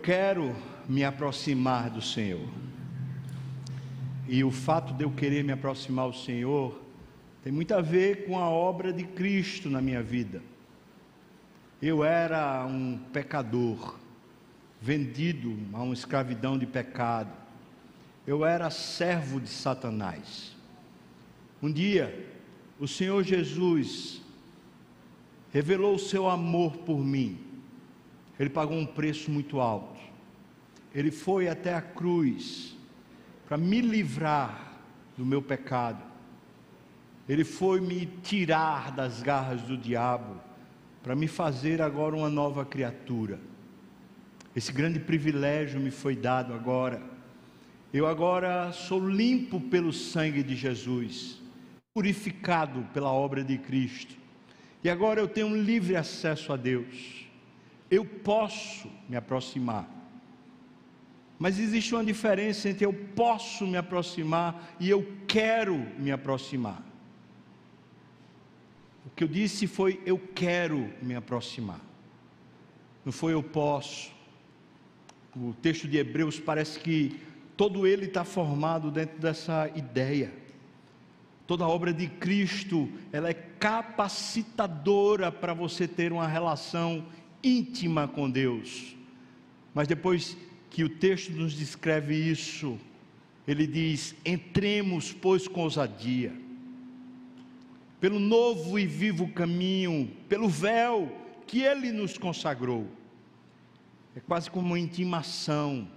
quero me aproximar do Senhor. E o fato de eu querer me aproximar do Senhor tem muito a ver com a obra de Cristo na minha vida. Eu era um pecador, vendido a uma escravidão de pecado. Eu era servo de Satanás. Um dia, o Senhor Jesus revelou o seu amor por mim. Ele pagou um preço muito alto. Ele foi até a cruz para me livrar do meu pecado. Ele foi me tirar das garras do diabo para me fazer agora uma nova criatura. Esse grande privilégio me foi dado agora. Eu agora sou limpo pelo sangue de Jesus, purificado pela obra de Cristo. E agora eu tenho um livre acesso a Deus. Eu posso me aproximar. Mas existe uma diferença entre eu posso me aproximar e eu quero me aproximar. O que eu disse foi eu quero me aproximar. Não foi eu posso. O texto de Hebreus parece que todo ele está formado dentro dessa ideia. Toda a obra de Cristo, ela é capacitadora para você ter uma relação íntima com Deus. Mas depois que o texto nos descreve isso, ele diz: entremos, pois, com ousadia, pelo novo e vivo caminho, pelo véu que ele nos consagrou. É quase como uma intimação,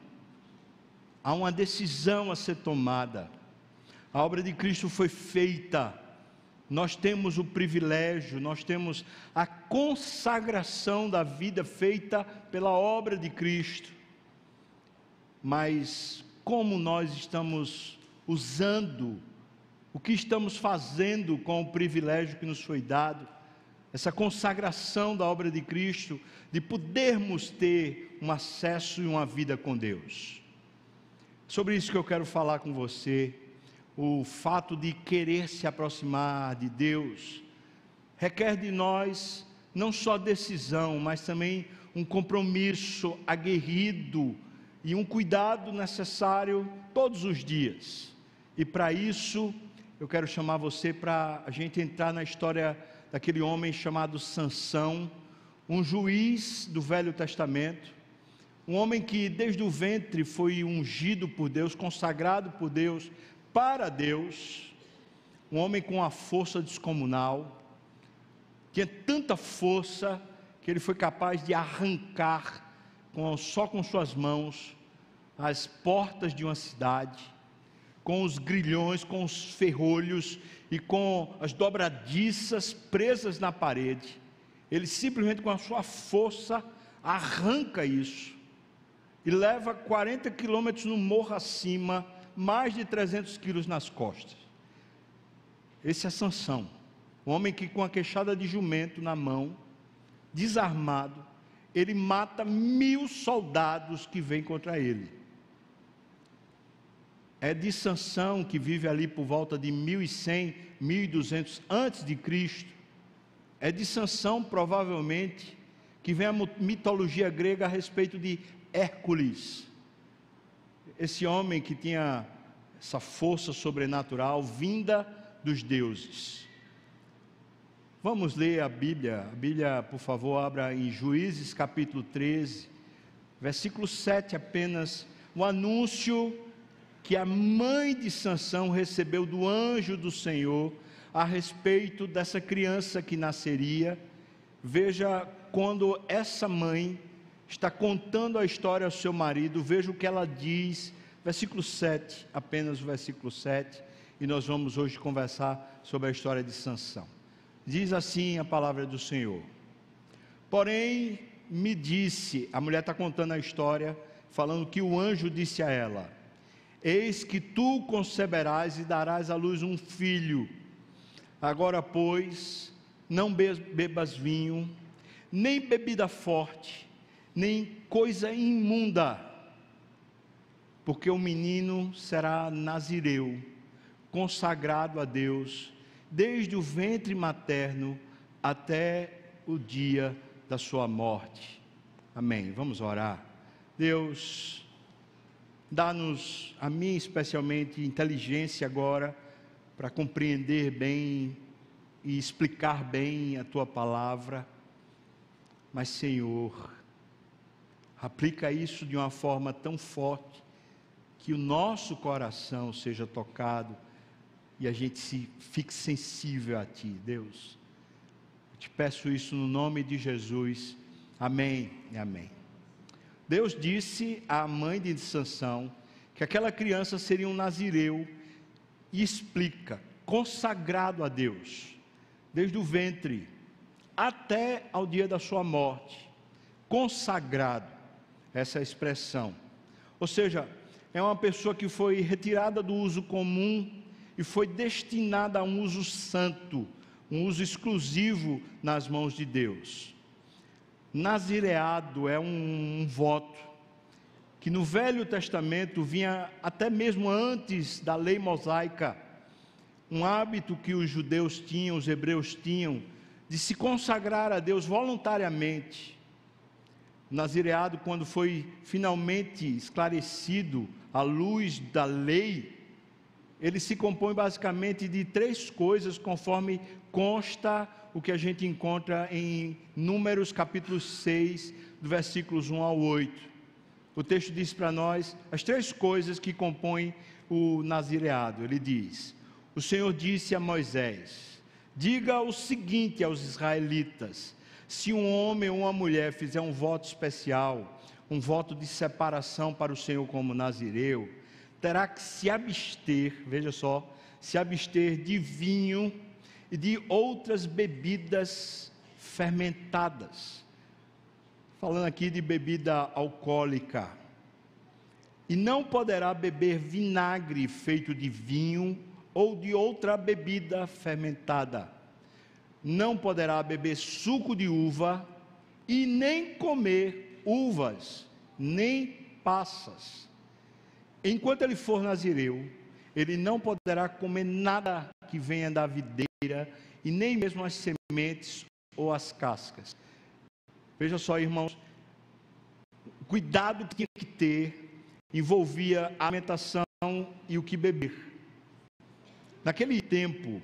há uma decisão a ser tomada a obra de Cristo foi feita. Nós temos o privilégio, nós temos a consagração da vida feita pela obra de Cristo. Mas como nós estamos usando, o que estamos fazendo com o privilégio que nos foi dado, essa consagração da obra de Cristo, de podermos ter um acesso e uma vida com Deus. Sobre isso que eu quero falar com você o fato de querer se aproximar de Deus, requer de nós não só decisão, mas também um compromisso aguerrido e um cuidado necessário todos os dias. E para isso, eu quero chamar você para a gente entrar na história daquele homem chamado Sansão, um juiz do Velho Testamento, um homem que desde o ventre foi ungido por Deus, consagrado por Deus para Deus, um homem com uma força descomunal, tinha tanta força que ele foi capaz de arrancar com, só com suas mãos as portas de uma cidade, com os grilhões, com os ferrolhos e com as dobradiças presas na parede. Ele simplesmente com a sua força arranca isso e leva 40 quilômetros no morro acima mais de 300 quilos nas costas. Esse é Sansão, um homem que com a queixada de jumento na mão, desarmado, ele mata mil soldados que vêm contra ele. É de Sansão que vive ali por volta de 1100, 1200 antes de Cristo. É de Sansão provavelmente que vem a mitologia grega a respeito de Hércules esse homem que tinha essa força sobrenatural vinda dos deuses. Vamos ler a Bíblia. A Bíblia, por favor, abra em Juízes capítulo 13, versículo 7 apenas, o anúncio que a mãe de Sansão recebeu do anjo do Senhor a respeito dessa criança que nasceria. Veja quando essa mãe está contando a história ao seu marido, veja o que ela diz, versículo 7, apenas o versículo 7, e nós vamos hoje conversar sobre a história de Sansão. Diz assim a palavra do Senhor. Porém, me disse, a mulher está contando a história, falando que o anjo disse a ela: Eis que tu conceberás e darás à luz um filho. Agora, pois, não bebas vinho, nem bebida forte, nem coisa imunda, porque o menino será nazireu, consagrado a Deus, desde o ventre materno até o dia da sua morte. Amém. Vamos orar. Deus, dá-nos, a mim especialmente, inteligência agora para compreender bem e explicar bem a tua palavra. Mas, Senhor, aplica isso de uma forma tão forte que o nosso coração seja tocado e a gente se fique sensível a Ti, Deus. Eu te peço isso no nome de Jesus. Amém e amém. Deus disse à mãe de Sansão que aquela criança seria um nazireu e explica, consagrado a Deus, desde o ventre até ao dia da sua morte. Consagrado, essa expressão. Ou seja, é uma pessoa que foi retirada do uso comum e foi destinada a um uso santo, um uso exclusivo nas mãos de Deus. Nazireado é um, um voto que no Velho Testamento vinha até mesmo antes da lei mosaica, um hábito que os judeus tinham, os hebreus tinham, de se consagrar a Deus voluntariamente. Nazireado, quando foi finalmente esclarecido à luz da lei, ele se compõe basicamente de três coisas, conforme consta o que a gente encontra em Números capítulo 6, do versículos 1 ao 8. O texto diz para nós as três coisas que compõem o nazireado. Ele diz: O Senhor disse a Moisés: Diga o seguinte aos israelitas: se um homem ou uma mulher fizer um voto especial, um voto de separação para o Senhor como nazireu, terá que se abster, veja só, se abster de vinho e de outras bebidas fermentadas. Falando aqui de bebida alcoólica. E não poderá beber vinagre feito de vinho ou de outra bebida fermentada. Não poderá beber suco de uva e nem comer uvas, nem passas Enquanto ele for nazireu, ele não poderá comer nada que venha da videira, e nem mesmo as sementes ou as cascas. Veja só, irmãos, o cuidado que tinha que ter envolvia a alimentação e o que beber. Naquele tempo,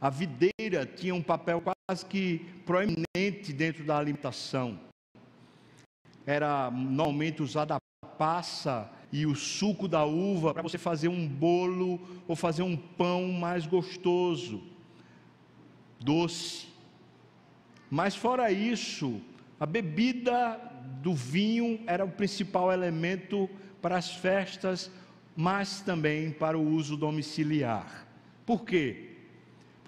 a videira tinha um papel quase que proeminente dentro da alimentação. Era normalmente usada a passa e o suco da uva para você fazer um bolo ou fazer um pão mais gostoso, doce. Mas fora isso, a bebida do vinho era o principal elemento para as festas, mas também para o uso domiciliar. Por quê?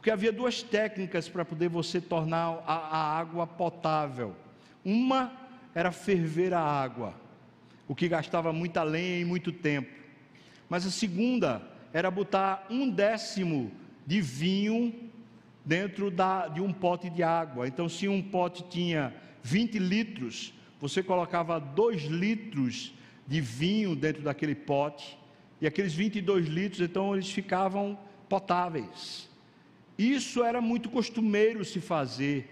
Porque havia duas técnicas para poder você tornar a, a água potável. Uma era ferver a água o que gastava muita lenha e muito tempo. Mas a segunda era botar um décimo de vinho dentro da, de um pote de água. Então, se um pote tinha 20 litros, você colocava 2 litros de vinho dentro daquele pote, e aqueles 22 litros, então, eles ficavam potáveis. Isso era muito costumeiro se fazer,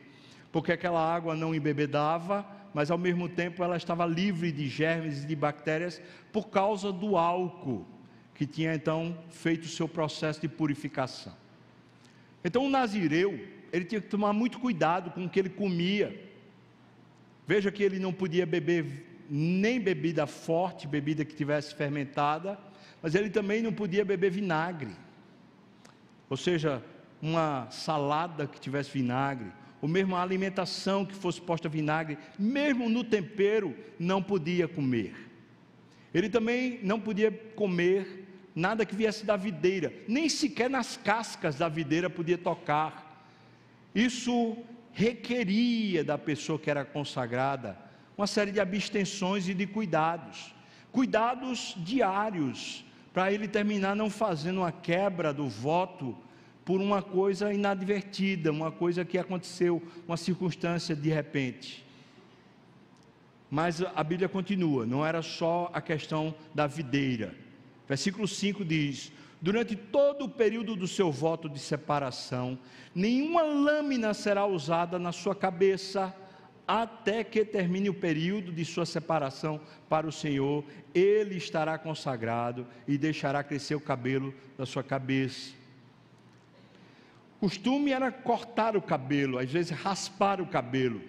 porque aquela água não embebedava, mas ao mesmo tempo ela estava livre de germes e de bactérias por causa do álcool, que tinha então feito o seu processo de purificação. Então o nazireu, ele tinha que tomar muito cuidado com o que ele comia. Veja que ele não podia beber nem bebida forte, bebida que tivesse fermentada, mas ele também não podia beber vinagre. Ou seja, uma salada que tivesse vinagre, ou mesmo a alimentação que fosse posta vinagre, mesmo no tempero, não podia comer. Ele também não podia comer nada que viesse da videira, nem sequer nas cascas da videira podia tocar. Isso requeria da pessoa que era consagrada uma série de abstenções e de cuidados, cuidados diários, para ele terminar não fazendo uma quebra do voto por uma coisa inadvertida, uma coisa que aconteceu, uma circunstância de repente. Mas a Bíblia continua, não era só a questão da videira. Versículo 5 diz: Durante todo o período do seu voto de separação, nenhuma lâmina será usada na sua cabeça, até que termine o período de sua separação para o Senhor, ele estará consagrado e deixará crescer o cabelo da sua cabeça. Costume era cortar o cabelo, às vezes raspar o cabelo.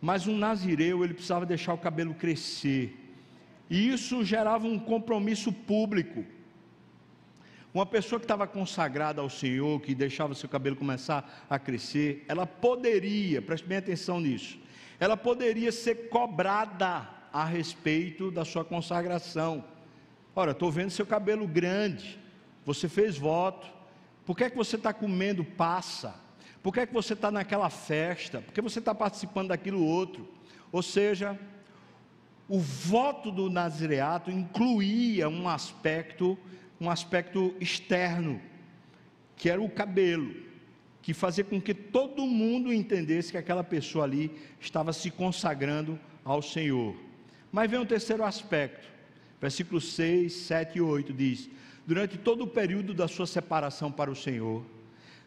Mas um nazireu, ele precisava deixar o cabelo crescer. E isso gerava um compromisso público. Uma pessoa que estava consagrada ao Senhor, que deixava seu cabelo começar a crescer, ela poderia, preste bem atenção nisso, ela poderia ser cobrada a respeito da sua consagração. Ora, estou vendo seu cabelo grande, você fez voto, por que é que você está comendo passa? Por que é que você está naquela festa? Por que você está participando daquilo outro? Ou seja, o voto do nazireato incluía um aspecto um aspecto externo, que era o cabelo, que fazia com que todo mundo entendesse que aquela pessoa ali estava se consagrando ao Senhor. Mas vem um terceiro aspecto, versículos 6, 7 e 8 diz: Durante todo o período da sua separação para o Senhor,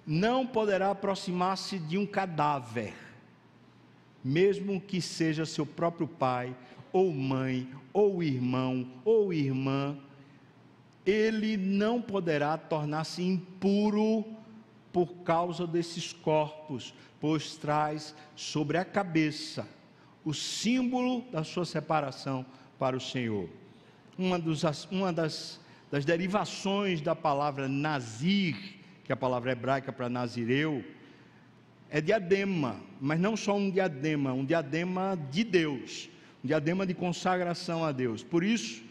não poderá aproximar-se de um cadáver, mesmo que seja seu próprio pai, ou mãe, ou irmão, ou irmã, ele não poderá tornar-se impuro por causa desses corpos, pois traz sobre a cabeça o símbolo da sua separação para o Senhor. Uma, dos, uma das, das derivações da palavra nazir, que é a palavra hebraica para nazireu, é diadema, mas não só um diadema, um diadema de Deus, um diadema de consagração a Deus. Por isso,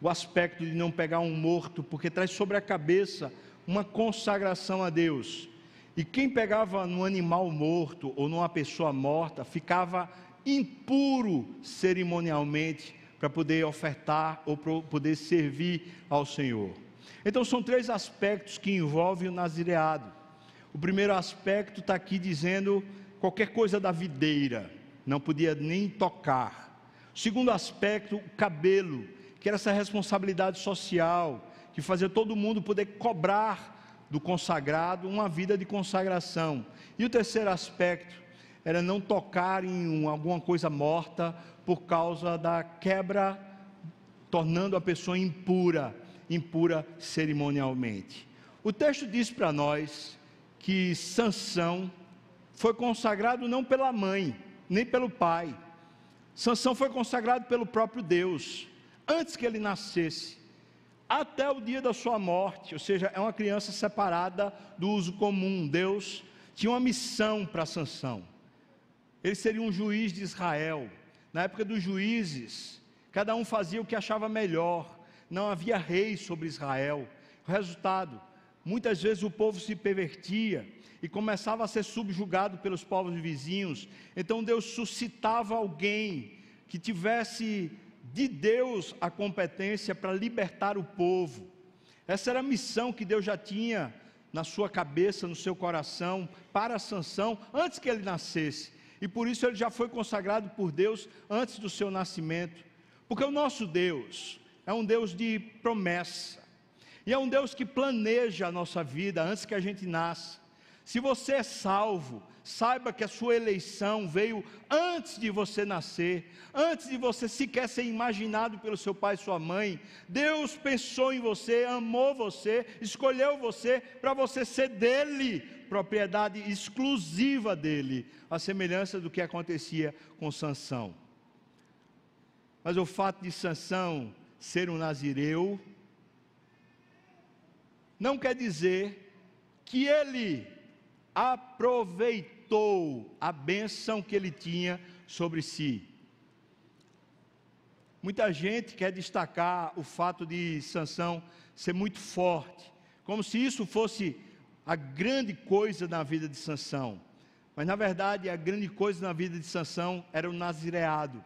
o aspecto de não pegar um morto, porque traz sobre a cabeça uma consagração a Deus. E quem pegava no animal morto ou numa pessoa morta ficava impuro cerimonialmente para poder ofertar ou para poder servir ao Senhor. Então são três aspectos que envolvem o nazireado. O primeiro aspecto está aqui dizendo qualquer coisa da videira, não podia nem tocar. O segundo aspecto, o cabelo que era essa responsabilidade social, que fazia todo mundo poder cobrar do consagrado uma vida de consagração. E o terceiro aspecto era não tocar em alguma coisa morta por causa da quebra, tornando a pessoa impura, impura cerimonialmente. O texto diz para nós que Sansão foi consagrado não pela mãe, nem pelo pai. Sansão foi consagrado pelo próprio Deus antes que ele nascesse, até o dia da sua morte, ou seja, é uma criança separada do uso comum. Deus tinha uma missão para Sansão. Ele seria um juiz de Israel. Na época dos juízes, cada um fazia o que achava melhor. Não havia rei sobre Israel. O resultado, muitas vezes o povo se pervertia e começava a ser subjugado pelos povos vizinhos. Então Deus suscitava alguém que tivesse de Deus a competência para libertar o povo. Essa era a missão que Deus já tinha na sua cabeça, no seu coração, para Sansão, antes que ele nascesse. E por isso ele já foi consagrado por Deus antes do seu nascimento. Porque o nosso Deus é um Deus de promessa. E é um Deus que planeja a nossa vida antes que a gente nasça. Se você é salvo, saiba que a sua eleição veio antes de você nascer, antes de você sequer ser imaginado pelo seu pai e sua mãe. Deus pensou em você, amou você, escolheu você para você ser dele, propriedade exclusiva dele, a semelhança do que acontecia com Sansão. Mas o fato de Sansão ser um nazireu não quer dizer que ele aproveitou a bênção que ele tinha sobre si. Muita gente quer destacar o fato de Sansão ser muito forte, como se isso fosse a grande coisa na vida de Sansão. Mas na verdade, a grande coisa na vida de Sansão era o nazireado,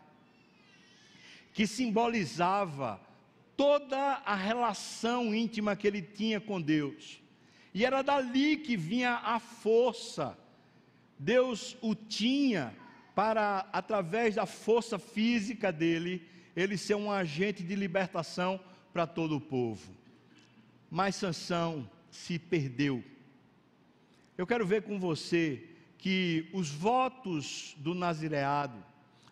que simbolizava toda a relação íntima que ele tinha com Deus. E era dali que vinha a força. Deus o tinha para, através da força física dele, ele ser um agente de libertação para todo o povo. Mas Sansão se perdeu. Eu quero ver com você que os votos do nazireado,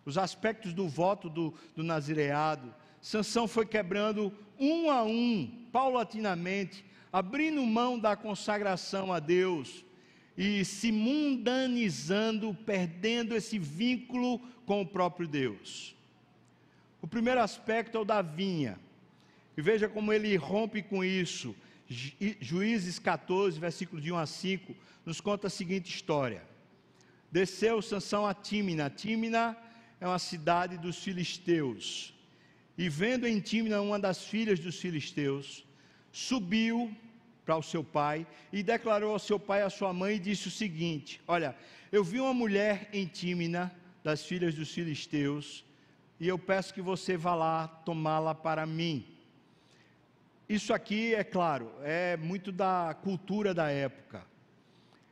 os aspectos do voto do, do nazireado, Sansão foi quebrando um a um, paulatinamente, abrindo mão da consagração a Deus e se mundanizando, perdendo esse vínculo com o próprio Deus. O primeiro aspecto é o da vinha. E veja como ele rompe com isso. Juízes 14, versículo de 1 a 5, nos conta a seguinte história. Desceu Sansão a Tímina. Tímina é uma cidade dos filisteus. E vendo em Tímina uma das filhas dos filisteus, subiu para o seu pai e declarou ao seu pai e à sua mãe e disse o seguinte: Olha, eu vi uma mulher em Tímina, das filhas dos filisteus, e eu peço que você vá lá tomá-la para mim. Isso aqui, é claro, é muito da cultura da época.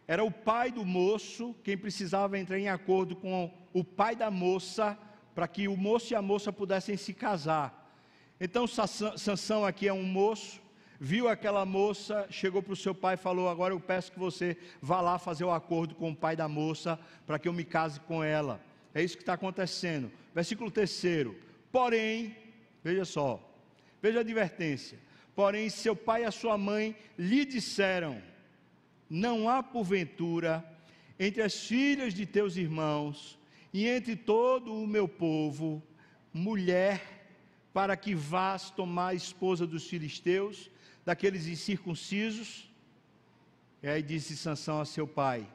Era o pai do moço quem precisava entrar em acordo com o pai da moça para que o moço e a moça pudessem se casar. Então Sansão aqui é um moço, viu aquela moça, chegou para o seu pai e falou: Agora eu peço que você vá lá fazer o acordo com o pai da moça para que eu me case com ela. É isso que está acontecendo. Versículo 3: Porém, veja só, veja a advertência. Porém, seu pai e a sua mãe lhe disseram: Não há porventura entre as filhas de teus irmãos e entre todo o meu povo mulher para que vás tomar a esposa dos filisteus, daqueles incircuncisos? E aí disse Sansão a seu pai: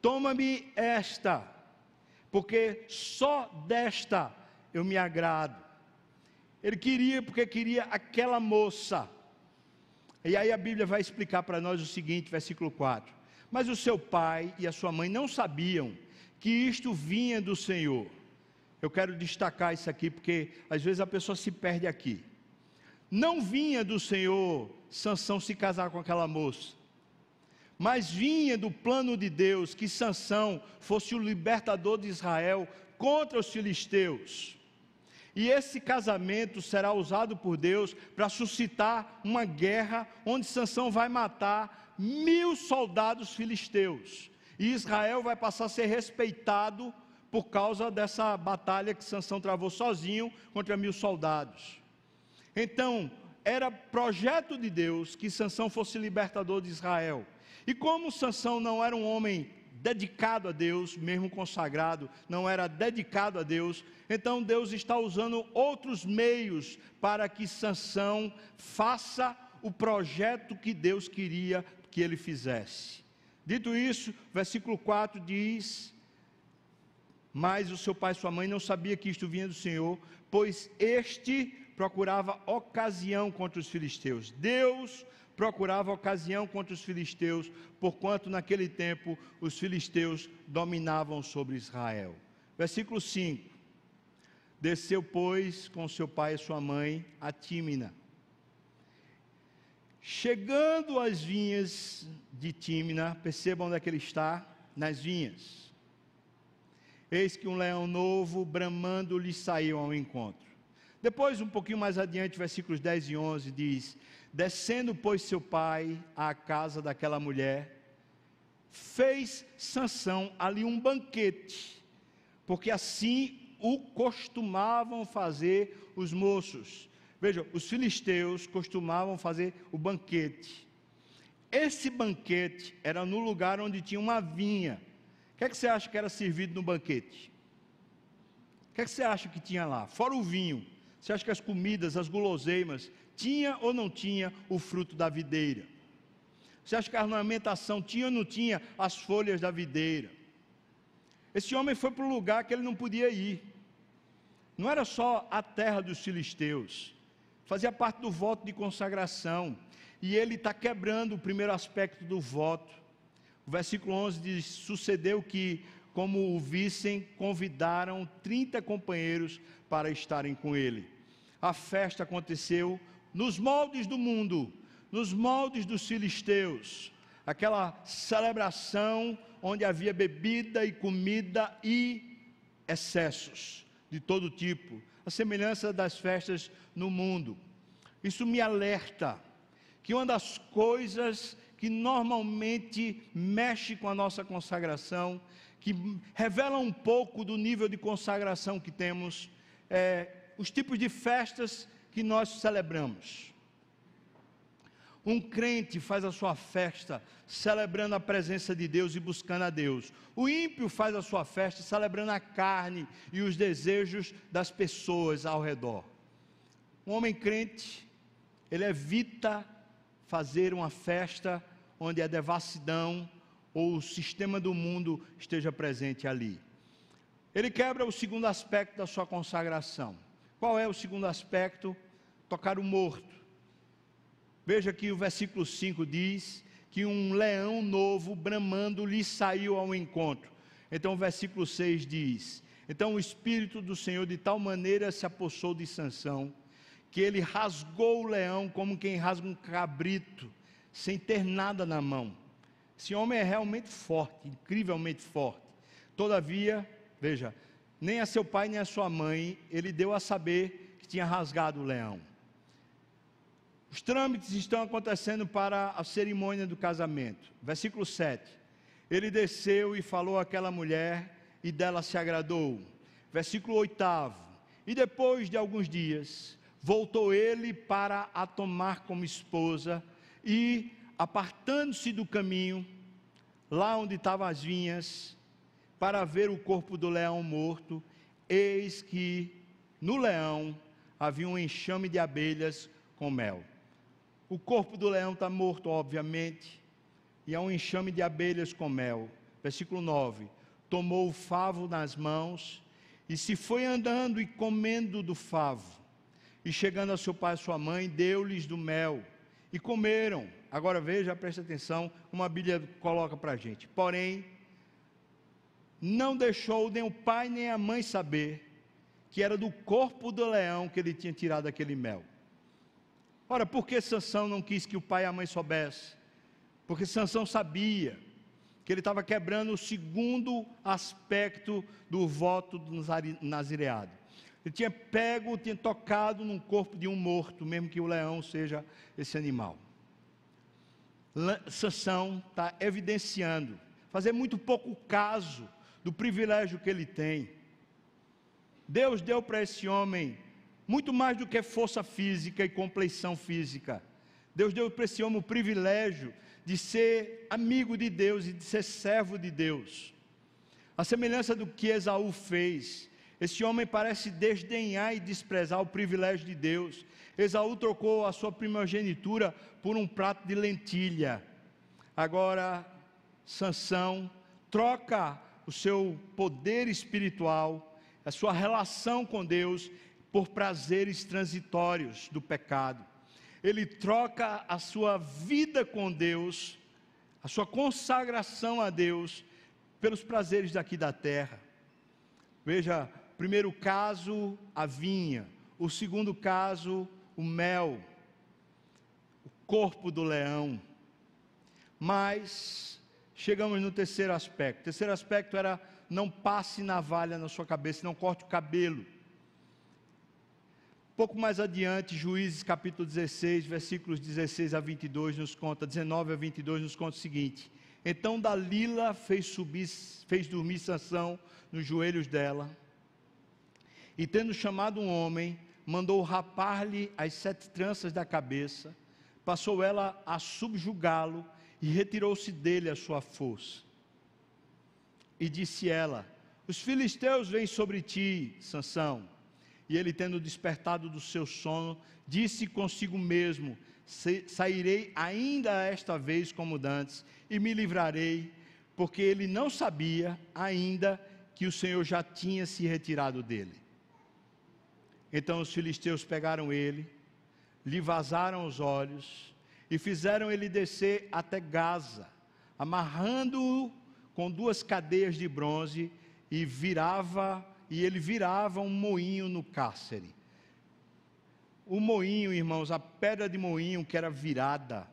Toma-me esta porque só desta eu me agrado. Ele queria, porque queria aquela moça. E aí a Bíblia vai explicar para nós o seguinte, versículo 4: Mas o seu pai e a sua mãe não sabiam que isto vinha do Senhor. Eu quero destacar isso aqui, porque às vezes a pessoa se perde aqui. Não vinha do Senhor Sansão se casar com aquela moça mas vinha do plano de Deus que Sansão fosse o libertador de Israel contra os filisteus. E esse casamento será usado por Deus para suscitar uma guerra onde Sansão vai matar mil soldados filisteus. E Israel vai passar a ser respeitado por causa dessa batalha que Sansão travou sozinho contra mil soldados. Então, era projeto de Deus que Sansão fosse libertador de Israel. E como Sansão não era um homem dedicado a Deus, mesmo consagrado, não era dedicado a Deus, então Deus está usando outros meios para que Sansão faça o projeto que Deus queria que ele fizesse. Dito isso, versículo 4 diz: Mas o seu pai e sua mãe não sabia que isto vinha do Senhor, pois este procurava ocasião contra os filisteus. Deus procurava ocasião contra os filisteus, porquanto naquele tempo os filisteus dominavam sobre Israel. Versículo 5: Desceu, pois, com seu pai e sua mãe a Tímina. Chegando às vinhas de Tímina, percebam onde é que ele está? Nas vinhas. Eis que um leão novo, bramando, lhe saiu ao encontro. Depois, um pouquinho mais adiante, versículos 10 e 11, diz: Descendo, pois, seu pai à casa daquela mulher, fez Sansão ali um banquete, porque assim o costumavam fazer os moços. Vejam, os filisteus costumavam fazer o banquete. Esse banquete era no lugar onde tinha uma vinha. O que, é que você acha que era servido no banquete? O que, é que você acha que tinha lá? Fora o vinho. Você acha que as comidas, as guloseimas, tinha ou não tinha o fruto da videira? Você acha que a ornamentação tinha ou não tinha as folhas da videira? Esse homem foi para um lugar que ele não podia ir. Não era só a terra dos filisteus, fazia parte do voto de consagração. E ele está quebrando o primeiro aspecto do voto. O versículo 11 diz: Sucedeu que, como o vissem, convidaram 30 companheiros para estarem com ele a festa aconteceu nos moldes do mundo, nos moldes dos filisteus, aquela celebração onde havia bebida e comida e excessos de todo tipo, a semelhança das festas no mundo. Isso me alerta que uma das coisas que normalmente mexe com a nossa consagração, que revela um pouco do nível de consagração que temos, é, os tipos de festas que nós celebramos. Um crente faz a sua festa celebrando a presença de Deus e buscando a Deus. O ímpio faz a sua festa celebrando a carne e os desejos das pessoas ao redor. Um homem crente, ele evita fazer uma festa onde a devassidão ou o sistema do mundo esteja presente ali. Ele quebra o segundo aspecto da sua consagração. Qual é o segundo aspecto? Tocar o morto. Veja que o versículo 5 diz que um leão novo bramando lhe saiu ao encontro. Então o versículo 6 diz: Então o espírito do Senhor de tal maneira se apossou de Sansão, que ele rasgou o leão como quem rasga um cabrito, sem ter nada na mão. Esse homem é realmente forte, incrivelmente forte. Todavia, veja, nem a seu pai nem a sua mãe ele deu a saber que tinha rasgado o leão. Os trâmites estão acontecendo para a cerimônia do casamento. Versículo 7. Ele desceu e falou àquela mulher, e dela se agradou. Versículo 8. E depois de alguns dias, voltou ele para a tomar como esposa, e, apartando-se do caminho, lá onde estavam as vinhas, para ver o corpo do leão morto, eis que no leão havia um enxame de abelhas com mel. O corpo do leão está morto, obviamente, e há um enxame de abelhas com mel. Versículo 9: Tomou o favo nas mãos e se foi andando e comendo do favo. E chegando a seu pai e sua mãe, deu-lhes do mel e comeram. Agora veja, preste atenção, uma Bíblia coloca para a gente. Porém, não deixou nem o pai nem a mãe saber que era do corpo do leão que ele tinha tirado aquele mel. Ora, por que Sansão não quis que o pai e a mãe soubessem? Porque Sansão sabia que ele estava quebrando o segundo aspecto do voto do nazireado. Ele tinha pego, tinha tocado num corpo de um morto, mesmo que o leão seja esse animal. Sansão está evidenciando, fazer muito pouco caso do privilégio que ele tem. Deus deu para esse homem muito mais do que força física e compleição física. Deus deu para esse homem o privilégio de ser amigo de Deus e de ser servo de Deus. A semelhança do que Esaú fez, esse homem parece desdenhar e desprezar o privilégio de Deus. Esaú trocou a sua primogenitura por um prato de lentilha. Agora, Sansão troca o seu poder espiritual, a sua relação com Deus por prazeres transitórios do pecado. Ele troca a sua vida com Deus, a sua consagração a Deus, pelos prazeres daqui da terra. Veja, primeiro caso, a vinha. O segundo caso, o mel. O corpo do leão. Mas chegamos no terceiro aspecto. O terceiro aspecto era não passe navalha na sua cabeça, não corte o cabelo. Pouco mais adiante, Juízes capítulo 16, versículos 16 a 22 nos conta, 19 a 22 nos conta o seguinte: Então Dalila fez subir, fez dormir Sansão nos joelhos dela, e tendo chamado um homem, mandou rapar-lhe as sete tranças da cabeça, passou ela a subjugá-lo e retirou-se dele a sua força. E disse ela: Os filisteus vêm sobre ti, Sansão e ele, tendo despertado do seu sono, disse consigo mesmo: Sairei ainda esta vez como dantes, e me livrarei, porque ele não sabia ainda que o Senhor já tinha se retirado dele. Então os filisteus pegaram ele, lhe vazaram os olhos e fizeram ele descer até Gaza, amarrando-o com duas cadeias de bronze e virava e ele virava um moinho no cárcere. O moinho, irmãos, a pedra de moinho que era virada,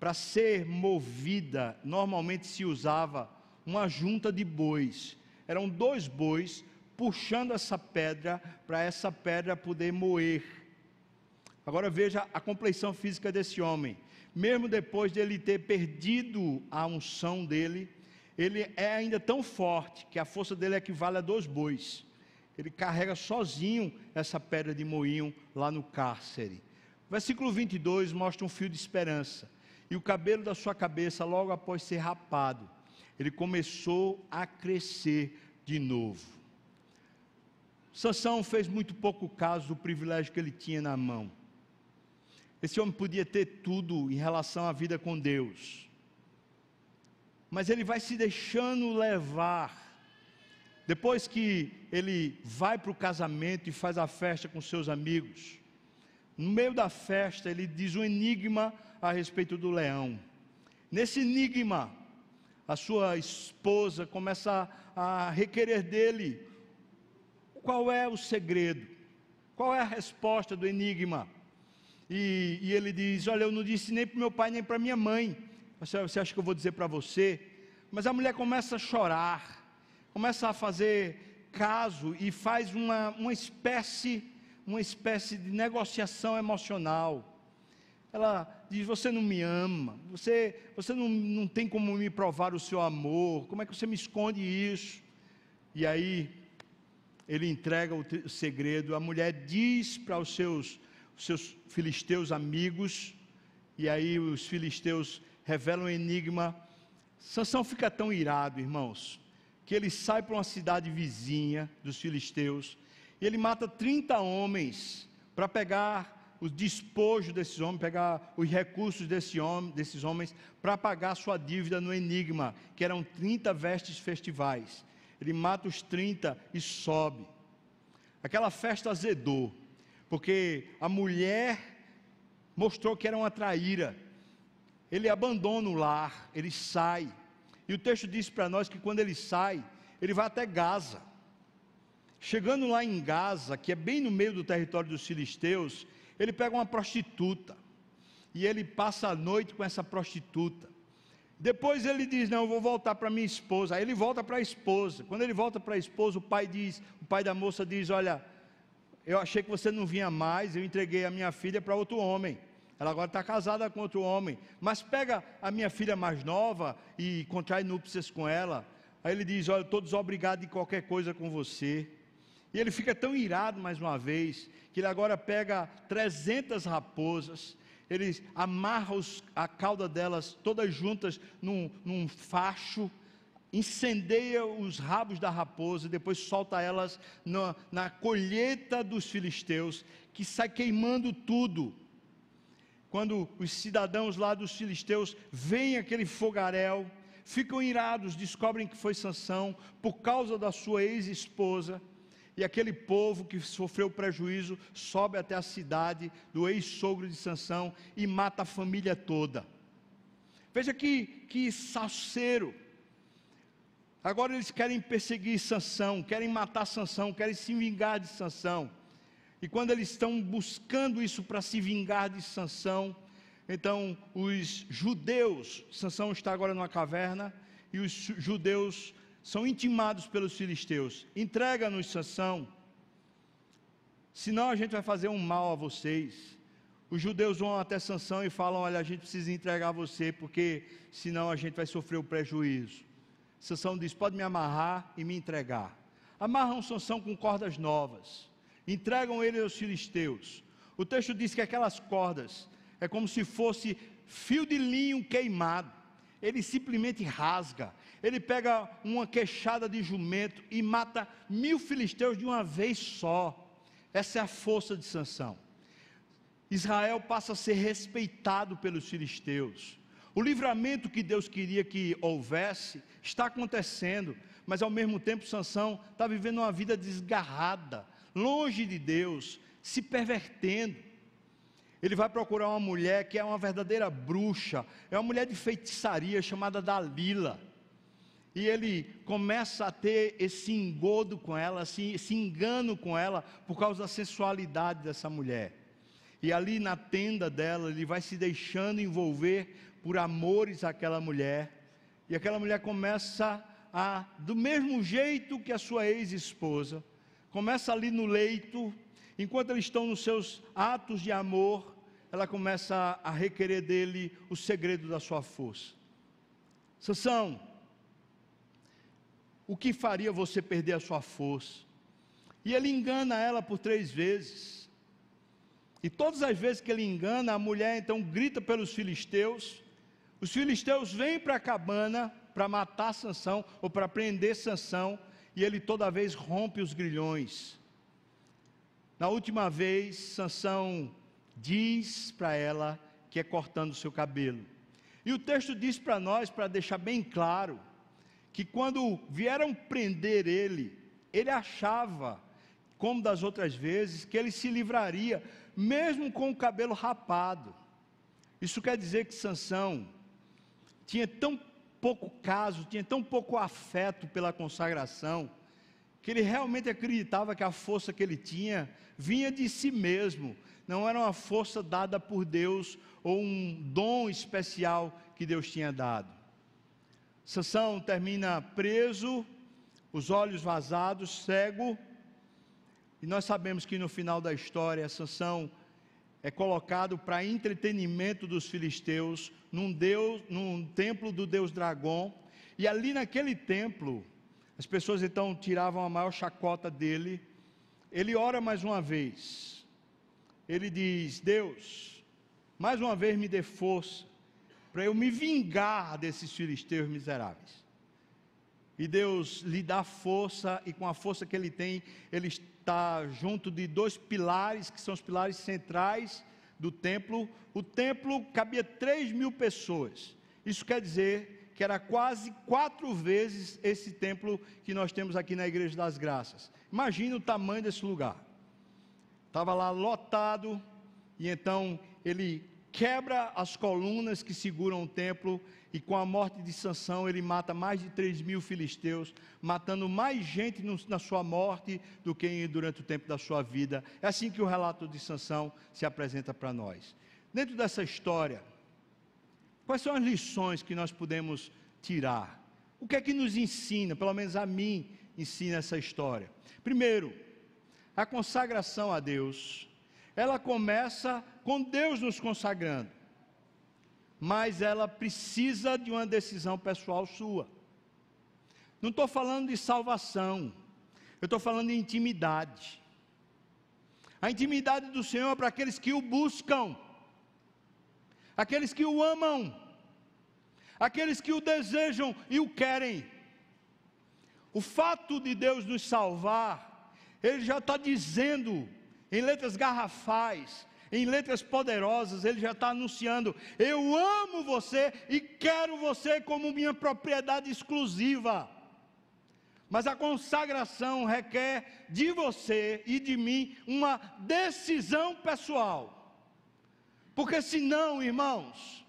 para ser movida, normalmente se usava uma junta de bois. Eram dois bois puxando essa pedra para essa pedra poder moer. Agora veja a compleição física desse homem. mesmo depois dele ter perdido a unção dele, ele é ainda tão forte que a força dele equivale a dois bois. Ele carrega sozinho essa pedra de moinho lá no cárcere. Versículo 22 mostra um fio de esperança. E o cabelo da sua cabeça, logo após ser rapado, ele começou a crescer de novo. Sansão fez muito pouco caso do privilégio que ele tinha na mão. Esse homem podia ter tudo em relação à vida com Deus. Mas ele vai se deixando levar. Depois que ele vai para o casamento e faz a festa com seus amigos, no meio da festa ele diz um enigma a respeito do leão. Nesse enigma, a sua esposa começa a, requerer dele qual é o segredo, qual é a resposta do enigma. E, e ele diz: Olha, eu não disse nem para meu pai nem para minha mãe. Você, você acha que eu vou dizer para você? Mas a mulher começa a chorar, começa a fazer caso e faz uma, uma espécie, uma espécie de negociação emocional. Ela diz: Você não me ama, você, você não, não tem como me provar o seu amor, como é que você me esconde isso? E aí, ele entrega o segredo, a mulher diz para os seus, seus filisteus amigos, e aí os filisteus revelam o enigma. Sansão fica tão irado, irmãos, que ele sai para uma cidade vizinha dos filisteus, e ele mata 30 homens para pegar o despojo desses homens, pegar os recursos desse homem, desses homens para pagar sua dívida no enigma, que eram 30 vestes festivais. Ele mata os 30 e sobe. Aquela festa azedou, porque a mulher mostrou que era uma traíra. Ele abandona o lar, ele sai. E o texto diz para nós que quando ele sai, ele vai até Gaza. Chegando lá em Gaza, que é bem no meio do território dos filisteus, ele pega uma prostituta e ele passa a noite com essa prostituta. Depois ele diz: Não, eu vou voltar para minha esposa. Aí ele volta para a esposa. Quando ele volta para a esposa, o pai diz: O pai da moça diz: Olha, eu achei que você não vinha mais. Eu entreguei a minha filha para outro homem. Ela agora está casada com outro homem. Mas pega a minha filha mais nova e contrai núpcias com ela. Aí ele diz: Olha, estou desobrigado de qualquer coisa com você. E ele fica tão irado mais uma vez, que ele agora pega 300 raposas, ele amarra os, a cauda delas todas juntas num, num facho, incendeia os rabos da raposa, e depois solta elas na, na colheita dos filisteus, que sai queimando tudo. Quando os cidadãos lá dos filisteus veem aquele fogaréu, ficam irados, descobrem que foi Sansão por causa da sua ex-esposa e aquele povo que sofreu prejuízo sobe até a cidade do ex-sogro de Sansão e mata a família toda. Veja que, que salseiro. Agora eles querem perseguir Sansão, querem matar Sansão, querem se vingar de Sansão. E quando eles estão buscando isso para se vingar de Sansão, então os judeus, Sansão está agora numa caverna, e os judeus são intimados pelos filisteus: entrega-nos Sansão, senão a gente vai fazer um mal a vocês. Os judeus vão até Sansão e falam: Olha, a gente precisa entregar você, porque senão a gente vai sofrer o prejuízo. Sansão diz: Pode me amarrar e me entregar. Amarram Sansão com cordas novas, entregam ele aos filisteus. O texto diz que aquelas cordas é como se fosse fio de linho queimado. Ele simplesmente rasga, ele pega uma queixada de jumento e mata mil filisteus de uma vez só. Essa é a força de Sansão. Israel passa a ser respeitado pelos filisteus. O livramento que Deus queria que houvesse está acontecendo, mas ao mesmo tempo Sansão está vivendo uma vida desgarrada, longe de Deus, se pervertendo. Ele vai procurar uma mulher que é uma verdadeira bruxa, é uma mulher de feitiçaria chamada Dalila e ele começa a ter esse engodo com ela, esse engano com ela, por causa da sensualidade dessa mulher. E ali na tenda dela, ele vai se deixando envolver por amores àquela mulher, e aquela mulher começa a, do mesmo jeito que a sua ex-esposa, começa ali no leito, enquanto eles estão nos seus atos de amor, ela começa a requerer dele o segredo da sua força. Sansão, o que faria você perder a sua força? E ele engana ela por três vezes. E todas as vezes que ele engana, a mulher então grita pelos filisteus. Os filisteus vêm para a cabana para matar Sansão ou para prender Sansão, e ele toda vez rompe os grilhões. Na última vez, Sansão diz para ela que é cortando seu cabelo. E o texto diz para nós, para deixar bem claro, que quando vieram prender ele, ele achava, como das outras vezes, que ele se livraria, mesmo com o cabelo rapado. Isso quer dizer que Sansão tinha tão pouco caso, tinha tão pouco afeto pela consagração, que ele realmente acreditava que a força que ele tinha vinha de si mesmo, não era uma força dada por Deus ou um dom especial que Deus tinha dado. Sansão termina preso, os olhos vazados, cego, e nós sabemos que no final da história, Sansão é colocado para entretenimento dos filisteus num, deus, num templo do deus Dragão, e ali naquele templo, as pessoas então tiravam a maior chacota dele. Ele ora mais uma vez. Ele diz: Deus, mais uma vez me dê força para eu me vingar desses filisteus miseráveis. E Deus lhe dá força, e com a força que ele tem, ele está junto de dois pilares, que são os pilares centrais do templo. O templo cabia 3 mil pessoas. Isso quer dizer que era quase quatro vezes esse templo que nós temos aqui na Igreja das Graças. Imagina o tamanho desse lugar. Estava lá lotado, e então ele quebra as colunas que seguram o templo, e com a morte de Sansão, ele mata mais de 3 mil filisteus, matando mais gente no, na sua morte do que durante o tempo da sua vida. É assim que o relato de Sansão se apresenta para nós. Dentro dessa história, quais são as lições que nós podemos tirar? O que é que nos ensina, pelo menos a mim, ensina essa história? Primeiro, a consagração a Deus ela começa com Deus nos consagrando, mas ela precisa de uma decisão pessoal sua. Não estou falando de salvação, eu estou falando de intimidade. A intimidade do Senhor é para aqueles que o buscam, aqueles que o amam, aqueles que o desejam e o querem. O fato de Deus nos salvar, Ele já está dizendo em letras garrafais, em letras poderosas, ele já está anunciando: Eu amo você e quero você como minha propriedade exclusiva. Mas a consagração requer de você e de mim uma decisão pessoal. Porque senão, irmãos,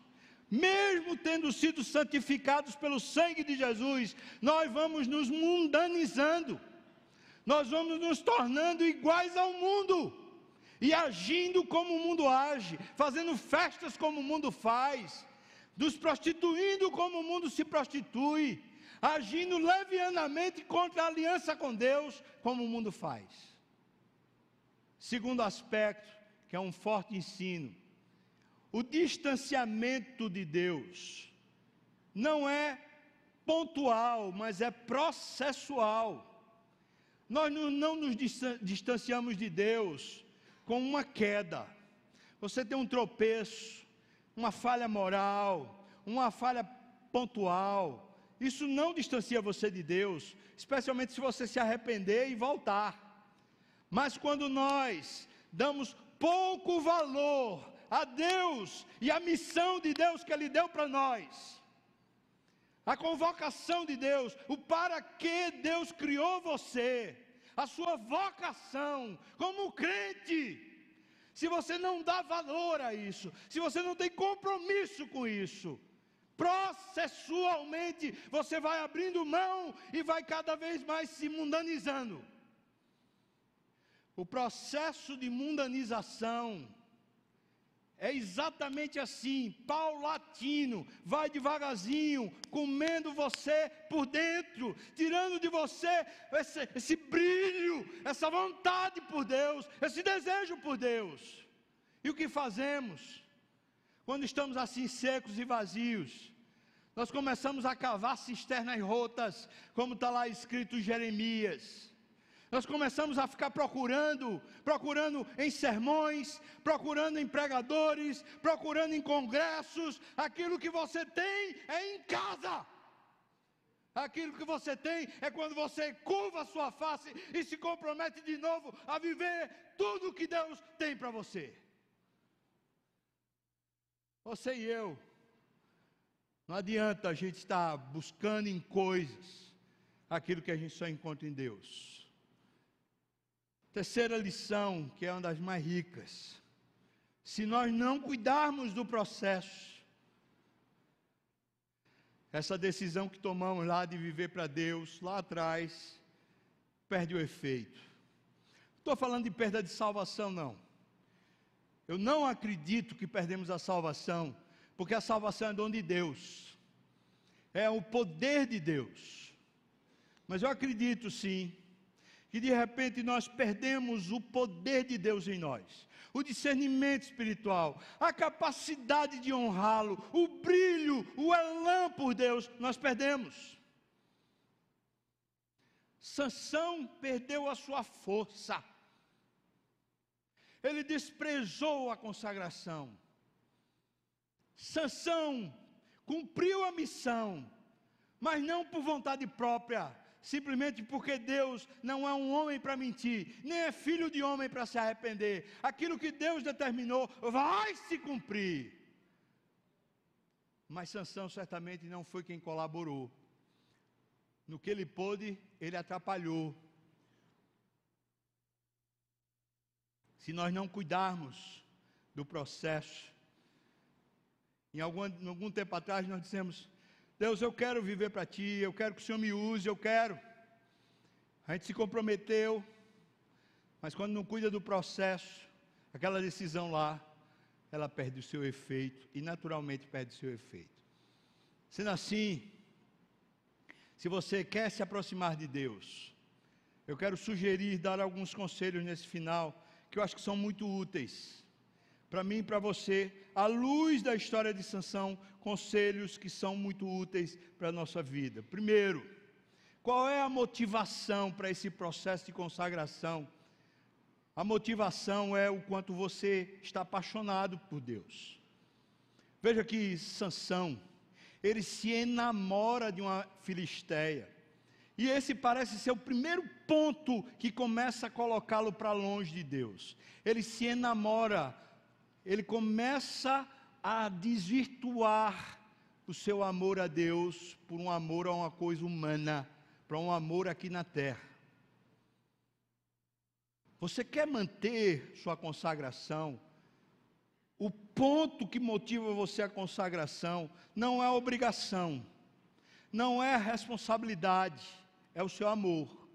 mesmo tendo sido santificados pelo sangue de Jesus, nós vamos nos mundanizando nós vamos nos tornando iguais ao mundo e agindo como o mundo age, fazendo festas como o mundo faz, nos prostituindo como o mundo se prostitui, agindo levianamente contra a aliança com Deus, como o mundo faz. Segundo aspecto, que é um forte ensino, o distanciamento de Deus não é pontual, mas é processual. Nós não nos distanciamos de Deus com uma queda. Você tem um tropeço, uma falha moral, uma falha pontual. Isso não distancia você de Deus, especialmente se você se arrepender e voltar. Mas quando nós damos pouco valor a Deus e a missão de Deus que Ele deu para nós, a convocação de Deus, o para que Deus criou você, a sua vocação como crente. Se você não dá valor a isso, se você não tem compromisso com isso, processualmente você vai abrindo mão e vai cada vez mais se mundanizando. O processo de mundanização é exatamente assim, paulatino, vai devagarzinho, comendo você por dentro, tirando de você esse, esse brilho, essa vontade por Deus, esse desejo por Deus. E o que fazemos? Quando estamos assim secos e vazios, nós começamos a cavar cisternas rotas, como está lá escrito em Jeremias. Nós começamos a ficar procurando, procurando em sermões, procurando em pregadores, procurando em congressos. Aquilo que você tem é em casa. Aquilo que você tem é quando você curva a sua face e se compromete de novo a viver tudo o que Deus tem para você. Você e eu, não adianta a gente estar buscando em coisas aquilo que a gente só encontra em Deus. Terceira lição, que é uma das mais ricas. Se nós não cuidarmos do processo, essa decisão que tomamos lá de viver para Deus, lá atrás, perde o efeito. Estou falando de perda de salvação, não. Eu não acredito que perdemos a salvação porque a salvação é dom de Deus, é o poder de Deus. Mas eu acredito sim, que de repente nós perdemos o poder de Deus em nós, o discernimento espiritual, a capacidade de honrá-lo, o brilho, o elan por Deus, nós perdemos. Sansão perdeu a sua força. Ele desprezou a consagração. Sansão cumpriu a missão, mas não por vontade própria, simplesmente porque Deus não é um homem para mentir, nem é filho de homem para se arrepender. Aquilo que Deus determinou vai se cumprir. Mas Sansão certamente não foi quem colaborou. No que ele pôde, ele atrapalhou. Se nós não cuidarmos do processo, em algum, em algum tempo atrás nós dissemos: Deus, eu quero viver para ti, eu quero que o Senhor me use, eu quero. A gente se comprometeu, mas quando não cuida do processo, aquela decisão lá, ela perde o seu efeito e naturalmente perde o seu efeito. Sendo assim, se você quer se aproximar de Deus, eu quero sugerir, dar alguns conselhos nesse final, que eu acho que são muito úteis para mim e para você, à luz da história de Sansão, conselhos que são muito úteis para a nossa vida. Primeiro, qual é a motivação para esse processo de consagração? A motivação é o quanto você está apaixonado por Deus. Veja que Sansão, ele se enamora de uma filisteia. E esse parece ser o primeiro ponto que começa a colocá-lo para longe de Deus. Ele se enamora ele começa a desvirtuar o seu amor a Deus por um amor a uma coisa humana, para um amor aqui na terra. Você quer manter sua consagração? O ponto que motiva você a consagração não é obrigação, não é responsabilidade, é o seu amor.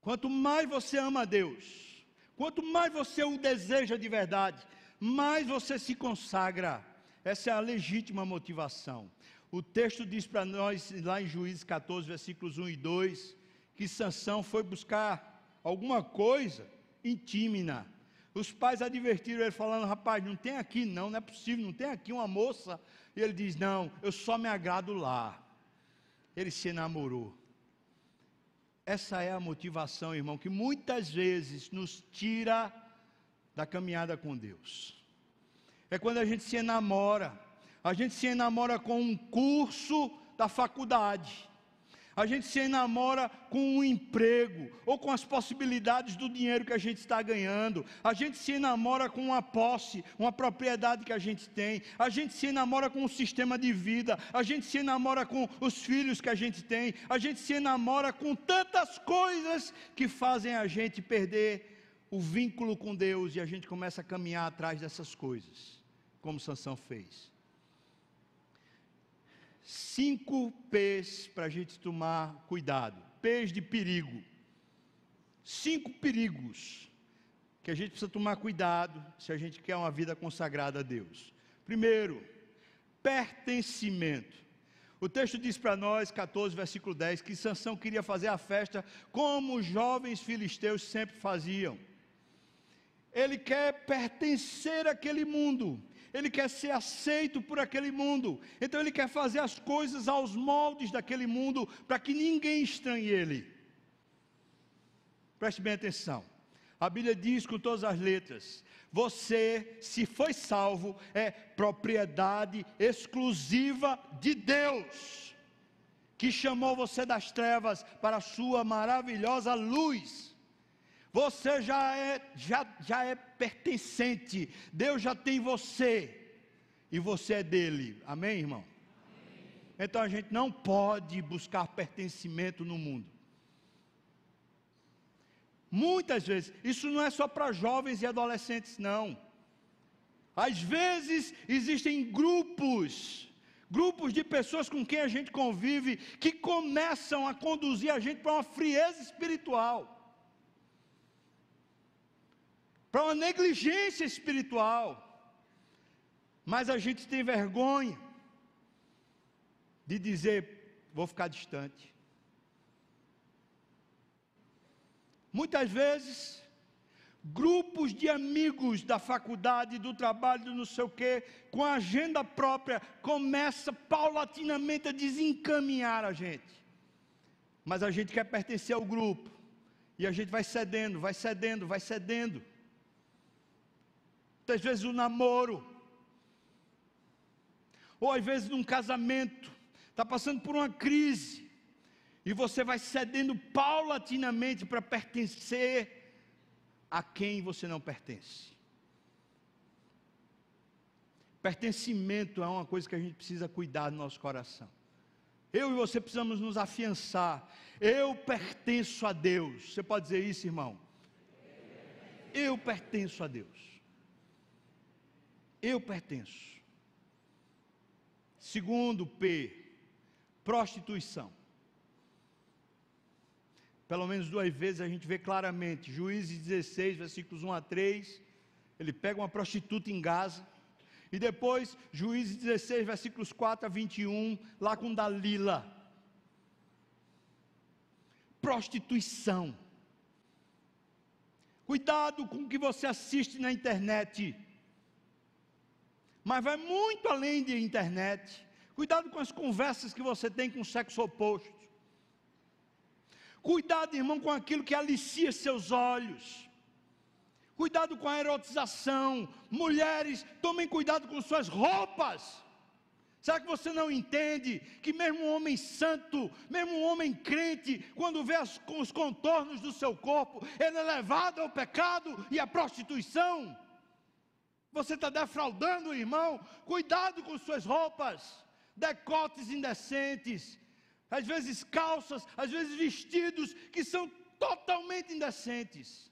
Quanto mais você ama a Deus, quanto mais você o deseja de verdade, mais você se consagra. Essa é a legítima motivação. O texto diz para nós, lá em Juízes 14, versículos 1 e 2, que Sansão foi buscar alguma coisa em Tímina. Os pais advertiram ele, falando: rapaz, não tem aqui, não, não é possível, não tem aqui uma moça. E ele diz: não, eu só me agrado lá. Ele se enamorou. Essa é a motivação, irmão, que muitas vezes nos tira da caminhada com Deus. É quando a gente se enamora. A gente se enamora com um curso da faculdade. A gente se enamora com um emprego ou com as possibilidades do dinheiro que a gente está ganhando. A gente se enamora com uma posse, uma propriedade que a gente tem. A gente se enamora com um sistema de vida. A gente se enamora com os filhos que a gente tem. A gente se enamora com tantas coisas que fazem a gente perder o vínculo com Deus e a gente começa a caminhar atrás dessas coisas, como Sansão fez. Cinco P's para a gente tomar cuidado. P's de perigo. Cinco perigos que a gente precisa tomar cuidado se a gente quer uma vida consagrada a Deus. Primeiro, pertencimento. O texto diz para nós, 14, versículo 10, que Sansão queria fazer a festa como os jovens filisteus sempre faziam ele quer pertencer àquele mundo, ele quer ser aceito por aquele mundo, então ele quer fazer as coisas aos moldes daquele mundo, para que ninguém estranhe ele. Preste bem atenção. A Bíblia diz com todas as letras: você, se foi salvo, é propriedade exclusiva de Deus, que chamou você das trevas para a sua maravilhosa luz. Você já é, já, já é pertencente, Deus já tem você, e você é dele. Amém, irmão? Amém. Então a gente não pode buscar pertencimento no mundo. Muitas vezes, isso não é só para jovens e adolescentes, não. Às vezes existem grupos, grupos de pessoas com quem a gente convive, que começam a conduzir a gente para uma frieza espiritual para uma negligência espiritual. Mas a gente tem vergonha de dizer: vou ficar distante. Muitas vezes, grupos de amigos da faculdade, do trabalho, do não sei o quê, com agenda própria, começa paulatinamente a desencaminhar a gente. Mas a gente quer pertencer ao grupo. E a gente vai cedendo, vai cedendo, vai cedendo muitas vezes um namoro, ou às vezes num casamento, está passando por uma crise, e você vai cedendo paulatinamente para pertencer a quem você não pertence. Pertencimento é uma coisa que a gente precisa cuidar do nosso coração. Eu e você precisamos nos afiançar. Eu pertenço a Deus. Você pode dizer isso, irmão? Eu pertenço a Deus eu pertenço. Segundo P, prostituição. Pelo menos duas vezes a gente vê claramente, Juízes 16, versículos 1 a 3, ele pega uma prostituta em Gaza, e depois, Juízes 16, versículos 4 a 21, lá com Dalila. Prostituição. Cuidado com o que você assiste na internet mas vai muito além de internet. Cuidado com as conversas que você tem com o sexo oposto. Cuidado, irmão, com aquilo que alicia seus olhos. Cuidado com a erotização. Mulheres, tomem cuidado com suas roupas. Será que você não entende que mesmo um homem santo, mesmo um homem crente, quando vê as, os contornos do seu corpo, ele é levado ao pecado e à prostituição? Você está defraudando o irmão. Cuidado com suas roupas, decotes indecentes, às vezes calças, às vezes vestidos que são totalmente indecentes.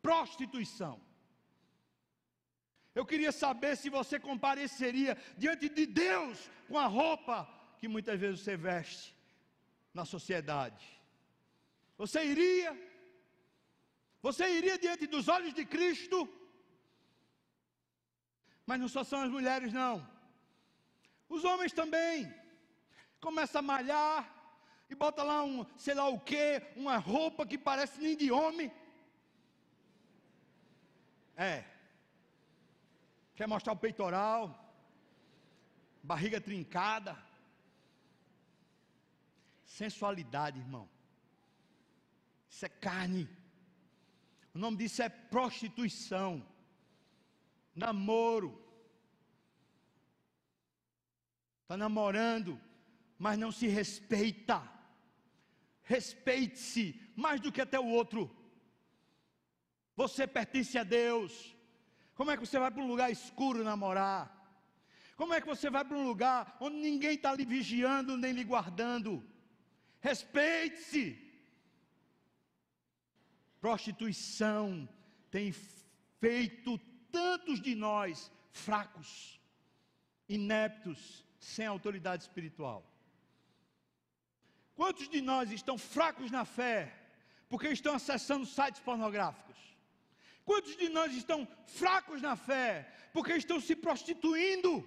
Prostituição. Eu queria saber se você compareceria diante de Deus com a roupa que muitas vezes você veste na sociedade. Você iria? Você iria diante dos olhos de Cristo? Mas não só são as mulheres, não. Os homens também. Começa a malhar e bota lá um, sei lá o que, uma roupa que parece nem de homem. É. Quer mostrar o peitoral, barriga trincada. Sensualidade, irmão. Isso é carne. O nome disso é prostituição namoro. Está namorando, mas não se respeita. Respeite-se mais do que até o outro. Você pertence a Deus. Como é que você vai para um lugar escuro namorar? Como é que você vai para um lugar onde ninguém está lhe vigiando nem lhe guardando? Respeite-se. Prostituição tem feito tantos de nós fracos, ineptos, sem autoridade espiritual? Quantos de nós estão fracos na fé porque estão acessando sites pornográficos? Quantos de nós estão fracos na fé porque estão se prostituindo?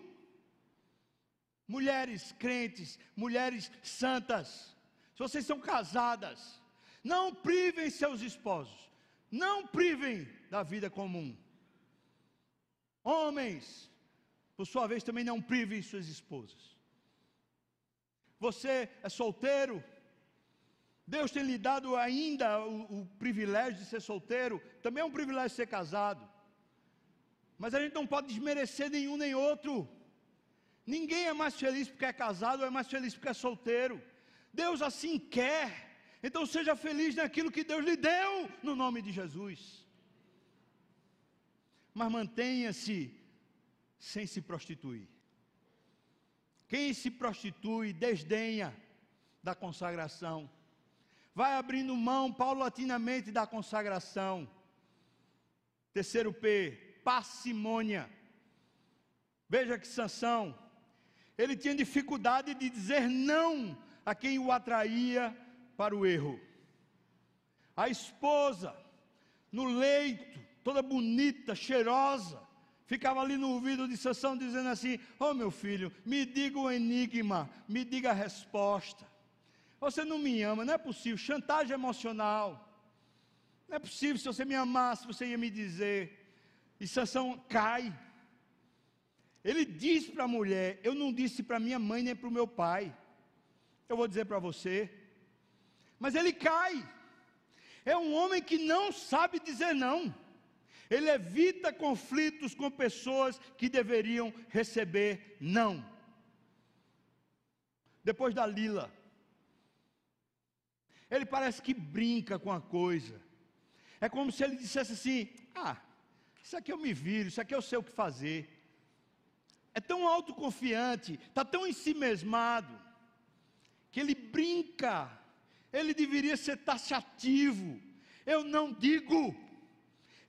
Mulheres crentes, mulheres santas, se vocês são casadas, não privem seus esposos não privem da vida comum. Homens, por sua vez, também não privem suas esposas. Você é solteiro, Deus tem lhe dado ainda o, o, privilégio de ser solteiro, também é um privilégio ser casado. Mas a gente não pode desmerecer nenhum nem outro. Ninguém é mais feliz porque é casado ou é mais feliz porque é solteiro. Deus assim quer. Então seja feliz naquilo que Deus lhe deu, no nome de Jesus. Mas mantenha-se sem se prostituir. Quem se prostitui desdenha da consagração. Vai abrindo mão paulatinamente da consagração. Terceiro P, parcimônia. Veja que Sansão, ele tinha dificuldade de dizer não a quem o atraía para o erro. A esposa, no leito, toda bonita, cheirosa, ficava ali no ouvido de Sansão dizendo assim: "Oh meu filho, me diga o enigma, me diga a resposta. Você não me ama, não é possível, chantagem emocional. Não é possível, se você me amasse, você ia me dizer. E Sansão cai. Ele diz para a mulher: Eu não disse para minha mãe nem para o meu pai. Eu vou dizer para você mas ele cai. É um homem que não sabe dizer não. Ele evita conflitos com pessoas que deveriam receber não. Depois da Lila, ele parece que brinca com a coisa. É como se ele dissesse assim: Ah, isso aqui eu me viro, isso aqui eu sei o que fazer. É tão autoconfiante, está tão em si mesmado, que ele brinca ele deveria ser taxativo. Eu não digo,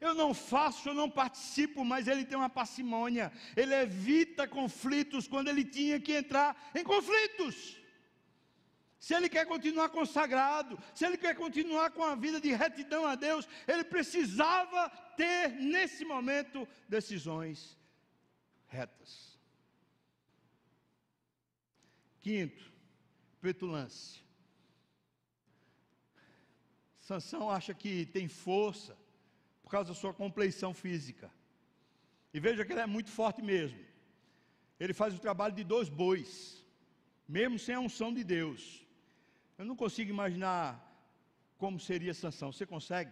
eu não faço, eu não participo, mas ele tem uma parcimônia. Ele evita conflitos quando ele tinha que entrar em conflitos. Se ele quer continuar consagrado, se ele quer continuar com a vida de retidão a Deus, ele precisava ter nesse momento decisões retas. Quinto, petulância. Sansão acha que tem força por causa da sua compleição física. E veja que ele é muito forte mesmo. Ele faz o trabalho de dois bois, mesmo sem a unção de Deus. Eu não consigo imaginar como seria Sansão. Você consegue?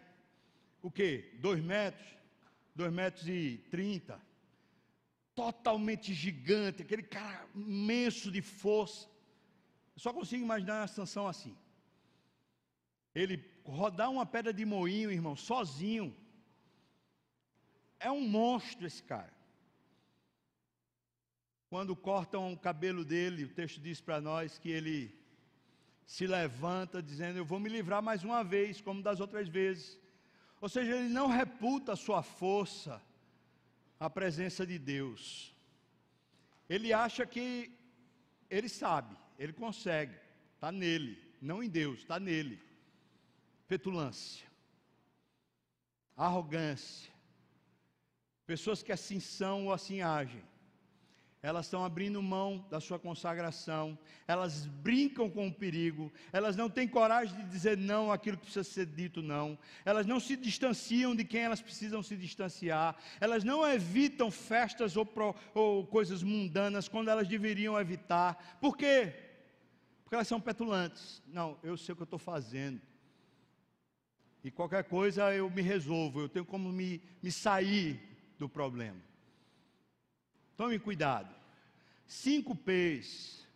O que? Dois metros? Dois metros e trinta? Totalmente gigante, aquele cara imenso de força. Eu só consigo imaginar a Sansão assim. Ele rodar uma pedra de moinho, irmão, sozinho. É um monstro esse cara. Quando cortam o cabelo dele, o texto diz para nós que ele se levanta dizendo: Eu vou me livrar mais uma vez, como das outras vezes. Ou seja, ele não reputa a sua força, a presença de Deus. Ele acha que ele sabe, ele consegue, está nele, não em Deus, está nele petulância, arrogância, pessoas que assim são ou assim agem, elas estão abrindo mão da sua consagração, elas brincam com o perigo, elas não têm coragem de dizer não àquilo que precisa ser dito não, elas não se distanciam de quem elas precisam se distanciar, elas não evitam festas ou, pro, ou coisas mundanas quando elas deveriam evitar, por quê? Porque elas são petulantes, não, eu sei o que eu estou fazendo, e qualquer coisa eu me resolvo, eu tenho como me, me sair do problema. Tome cuidado. Cinco P's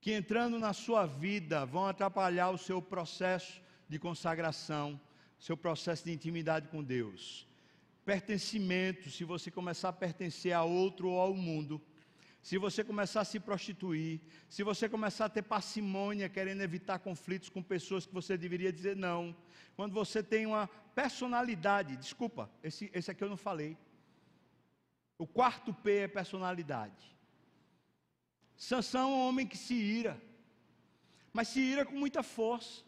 que entrando na sua vida vão atrapalhar o seu processo de consagração, seu processo de intimidade com Deus. Pertencimento, se você começar a pertencer a outro ou ao mundo, se você começar a se prostituir, se você começar a ter parcimônia, querendo evitar conflitos com pessoas que você deveria dizer não, quando você tem uma personalidade, desculpa, esse, esse aqui eu não falei. O quarto P é personalidade. Sansão é um homem que se ira, mas se ira com muita força.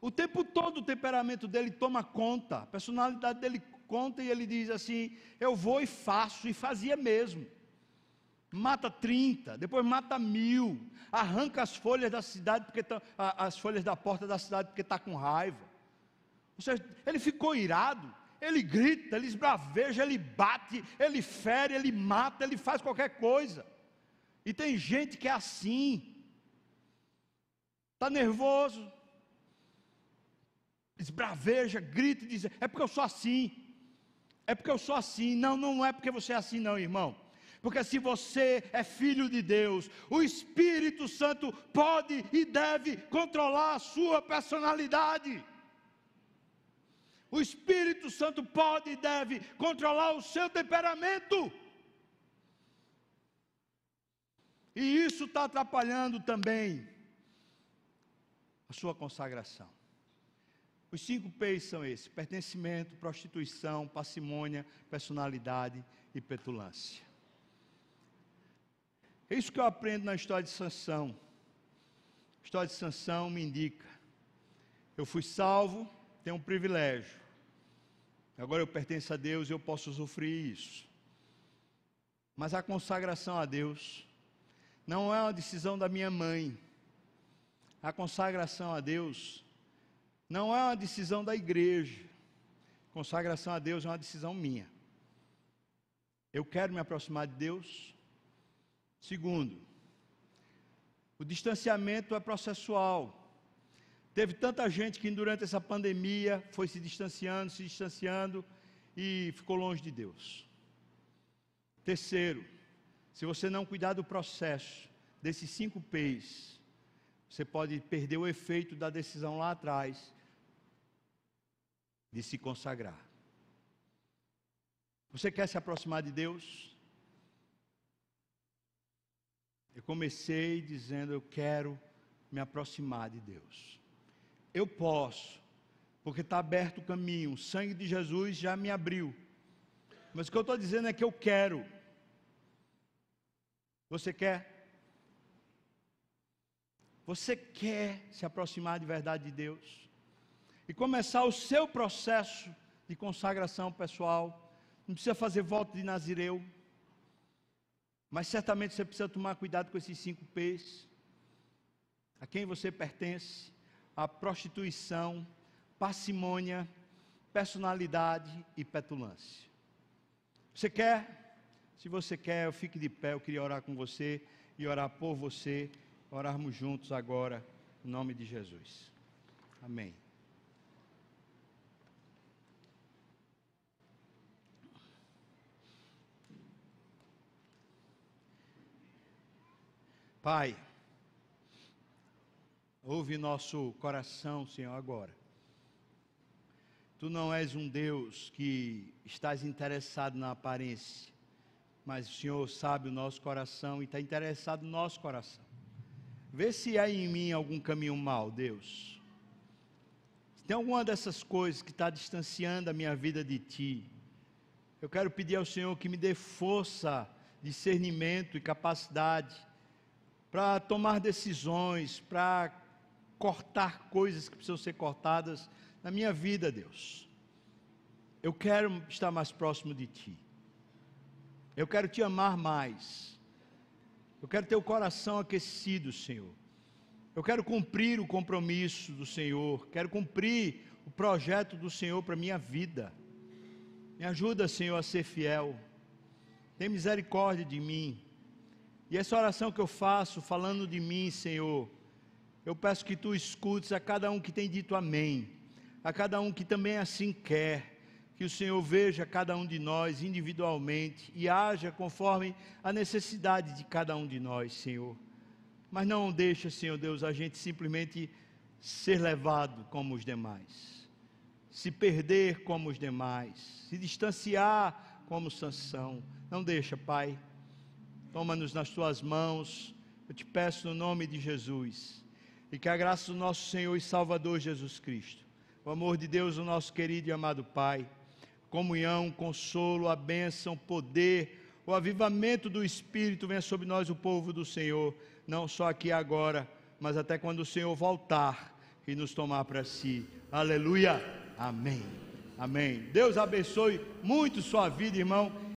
O tempo todo o temperamento dele toma conta, a personalidade dele conta e ele diz assim: Eu vou e faço, e fazia mesmo mata 30, depois mata mil, arranca as folhas da cidade, porque tá, as folhas da porta da cidade porque está com raiva. Ou seja, ele ficou irado, ele grita, ele esbraveja, ele bate, ele fere, ele mata, ele faz qualquer coisa. E tem gente que é assim, está nervoso, esbraveja, grita e diz: é porque eu sou assim, é porque eu sou assim. Não, não é porque você é assim, não, irmão. Porque se você é filho de Deus, o Espírito Santo pode e deve controlar a sua personalidade. O Espírito Santo pode e deve controlar o seu temperamento. E isso está atrapalhando também a sua consagração. Os cinco P's são esses: pertencimento, prostituição, parcimônia, personalidade e petulância. É isso que eu aprendo na história de Sansão. A história de Sansão me indica. Eu fui salvo, tenho um privilégio. Agora eu pertenço a Deus e eu posso usufruir isso. Mas a consagração a Deus não é uma decisão da minha mãe. A consagração a Deus não é uma decisão da igreja. Consagração a Deus é uma decisão minha. Eu quero me aproximar de Deus. Segundo, o distanciamento é processual. Teve tanta gente que durante essa pandemia foi se distanciando, se distanciando e ficou longe de Deus. Terceiro, se você não cuidar do processo desses cinco P's, você pode perder o efeito da decisão lá atrás de se consagrar. Você quer se aproximar de Deus? Eu comecei dizendo: Eu quero me aproximar de Deus. Eu posso, porque está aberto o caminho, o sangue de Jesus já me abriu. Mas o que eu estou dizendo é que eu quero. Você quer? Você quer se aproximar de verdade de Deus? E começar o seu processo de consagração pessoal. Não precisa fazer voto de Nazireu. Mas certamente você precisa tomar cuidado com esses cinco P's. A quem você pertence, a prostituição, parcimônia, personalidade e petulância. Você quer? Se você quer, eu fique de pé. Eu queria orar com você e orar por você. Orarmos juntos agora, em nome de Jesus. Amém. Pai, Ouve nosso coração, Senhor, agora. Tu não és um Deus que estás interessado na aparência, mas o Senhor sabe o nosso coração e está interessado no nosso coração. Vê se há em mim algum caminho mal, Deus. Se tem alguma dessas coisas que está distanciando a minha vida de Ti, eu quero pedir ao Senhor que me dê força, discernimento e capacidade para tomar decisões, para cortar coisas que precisam ser cortadas na minha vida, Deus. Eu quero estar mais próximo de Ti. Eu quero Te amar mais. Eu quero ter o coração aquecido, Senhor. Eu quero cumprir o compromisso do Senhor. Quero cumprir o projeto do Senhor para minha vida. Me ajuda, Senhor, a ser fiel. Tem misericórdia de mim. E essa oração que eu faço, falando de mim, Senhor, eu peço que tu escutes a cada um que tem dito amém, a cada um que também assim quer, que o Senhor veja cada um de nós individualmente e haja conforme a necessidade de cada um de nós, Senhor. Mas não deixa, Senhor Deus, a gente simplesmente ser levado como os demais, se perder como os demais, se distanciar como Sansão. Não deixa, Pai. Toma-nos nas tuas mãos. Eu te peço no nome de Jesus e que a graça do nosso Senhor e Salvador Jesus Cristo, o amor de Deus, o nosso querido e amado Pai, comunhão, consolo, a bênção, poder, o avivamento do Espírito venha sobre nós, o povo do Senhor, não só aqui agora, mas até quando o Senhor voltar e nos tomar para si. Aleluia. Amém. Amém. Deus abençoe muito sua vida, irmão.